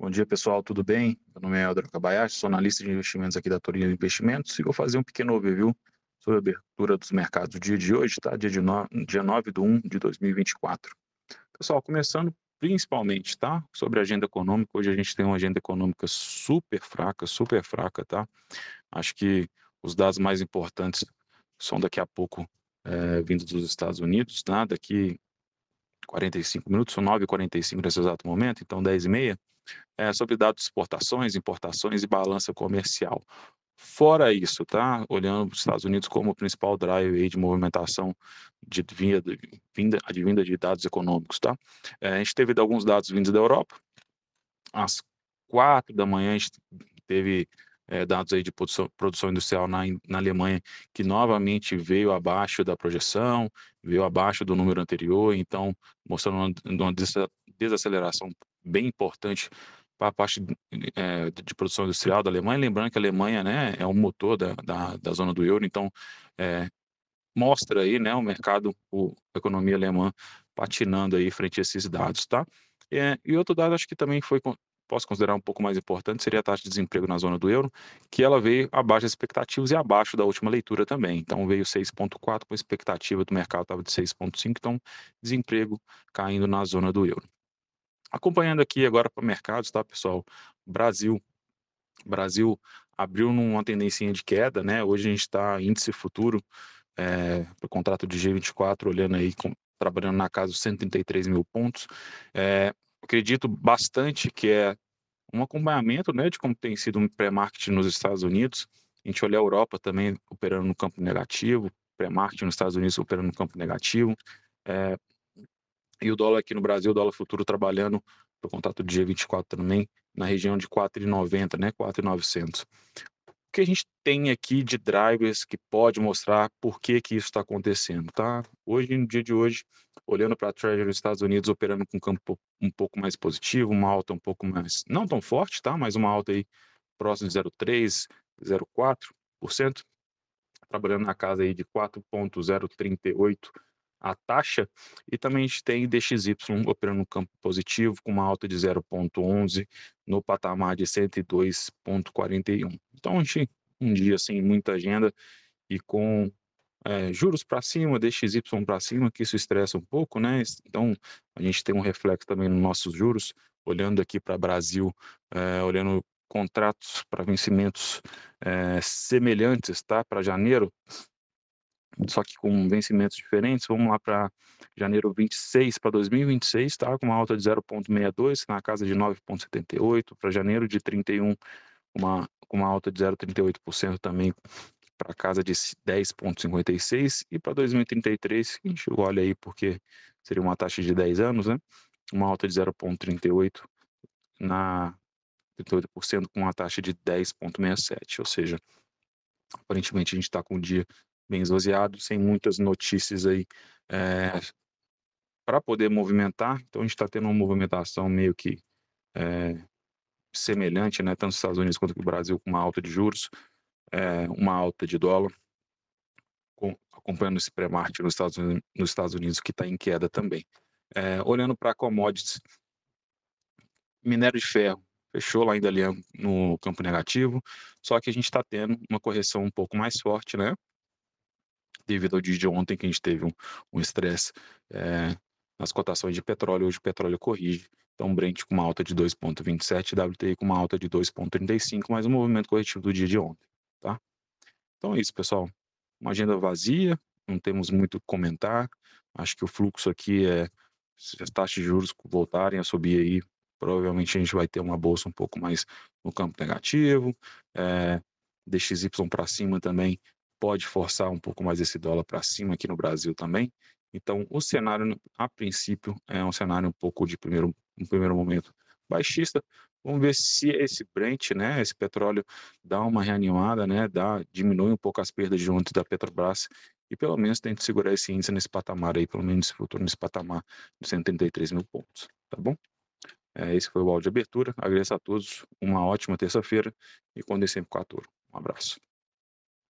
Bom dia, pessoal, tudo bem? Meu nome é Helder Kabayashi, sou analista de investimentos aqui da Torino Investimentos e vou fazer um pequeno overview sobre a abertura dos mercados do dia de hoje, tá? Dia, de no... dia 9 de 1 de 2024. Pessoal, começando principalmente, tá? Sobre a agenda econômica, hoje a gente tem uma agenda econômica super fraca, super fraca, tá? Acho que os dados mais importantes são daqui a pouco é, vindos dos Estados Unidos, tá? Daqui 45 minutos, são 9h45 nesse exato momento, então 10h30 é, sobre dados de exportações, importações e balança comercial. Fora isso, tá? Olhando os Estados Unidos como o principal drive de movimentação de vinda, vinda, de dados econômicos, tá? É, a gente teve alguns dados vindos da Europa. Às quatro da manhã a gente teve é, dados aí de produção, produção industrial na, na Alemanha que novamente veio abaixo da projeção, veio abaixo do número anterior, então mostrando uma, uma desaceleração bem importante para a parte é, de produção industrial da Alemanha, lembrando que a Alemanha né, é um motor da, da, da zona do euro, então é, mostra aí né, o mercado, o, a economia alemã patinando aí frente a esses dados, tá? É, e outro dado acho que também foi, posso considerar um pouco mais importante, seria a taxa de desemprego na zona do euro, que ela veio abaixo das expectativas e abaixo da última leitura também. Então veio 6,4, com a expectativa do mercado estava de 6,5, então desemprego caindo na zona do euro. Acompanhando aqui agora para mercados, tá, pessoal? Brasil. Brasil abriu numa tendência de queda, né? Hoje a gente está índice futuro é, para o contrato de G24, olhando aí, com, trabalhando na casa dos 133 mil pontos. É, acredito bastante que é um acompanhamento né, de como tem sido um pré-market nos Estados Unidos. A gente olha a Europa também operando no campo negativo, pré-market nos Estados Unidos operando no campo negativo. É, e o dólar aqui no Brasil, o dólar futuro trabalhando o contrato do dia 24 também, na região de 4,90, né? 4,900. O que a gente tem aqui de drivers que pode mostrar por que, que isso está acontecendo, tá? Hoje, no dia de hoje, olhando para a Treasury nos Estados Unidos, operando com um campo um pouco mais positivo, uma alta um pouco mais, não tão forte, tá? Mas uma alta aí próximo de 0,3, 0,4%, trabalhando na casa aí de 4,038 a taxa, e também a gente tem DXY operando no campo positivo, com uma alta de 0,11 no patamar de 102,41. Então, a gente, um dia sem muita agenda e com é, juros para cima, DXY para cima, que isso estressa um pouco, né? Então, a gente tem um reflexo também nos nossos juros, olhando aqui para Brasil, é, olhando contratos para vencimentos é, semelhantes, tá? Para janeiro, só que com vencimentos diferentes. Vamos lá para janeiro 26 para 2026, tá? Com uma alta de 0,62, na casa de 9,78. Para janeiro de 31, uma, com uma alta de 0,38% também para casa de 10,56. E para 2033, a gente olha aí porque seria uma taxa de 10 anos, né? Uma alta de 0,38 na 38% com uma taxa de 10,67, ou seja, aparentemente a gente está com um dia bem esvaziado, sem muitas notícias aí é, para poder movimentar. Então a gente está tendo uma movimentação meio que é, semelhante, né, tanto nos Estados Unidos quanto no Brasil, com uma alta de juros, é, uma alta de dólar, com, acompanhando esse pré-market nos Estados Unidos, nos Estados Unidos que está em queda também. olhando para commodities, minério de ferro fechou lá ainda ali no campo negativo, só que a gente está tendo uma correção um pouco mais forte, né? Devido ao dia de ontem que a gente teve um estresse é, nas cotações de petróleo, hoje o petróleo corrige, então Brent com uma alta de 2,27, WTI com uma alta de 2,35, mais um movimento corretivo do dia de ontem, tá? Então é isso, pessoal. Uma agenda vazia, não temos muito o que comentar, acho que o fluxo aqui é, se as taxas de juros voltarem a subir aí, provavelmente a gente vai ter uma bolsa um pouco mais no campo negativo, é, DXY para cima também pode forçar um pouco mais esse dólar para cima aqui no Brasil também. Então, o cenário, a princípio, é um cenário um pouco de primeiro, um primeiro momento baixista. Vamos ver se esse Brent, né, esse petróleo, dá uma reanimada, né, dá, diminui um pouco as perdas juntos da Petrobras e pelo menos tente segurar esse índice nesse patamar aí, pelo menos esse futuro nesse patamar de 133 mil pontos, tá bom? É, esse foi o áudio de abertura. Agradeço a todos, uma ótima terça-feira e condem sempre com a. Um abraço.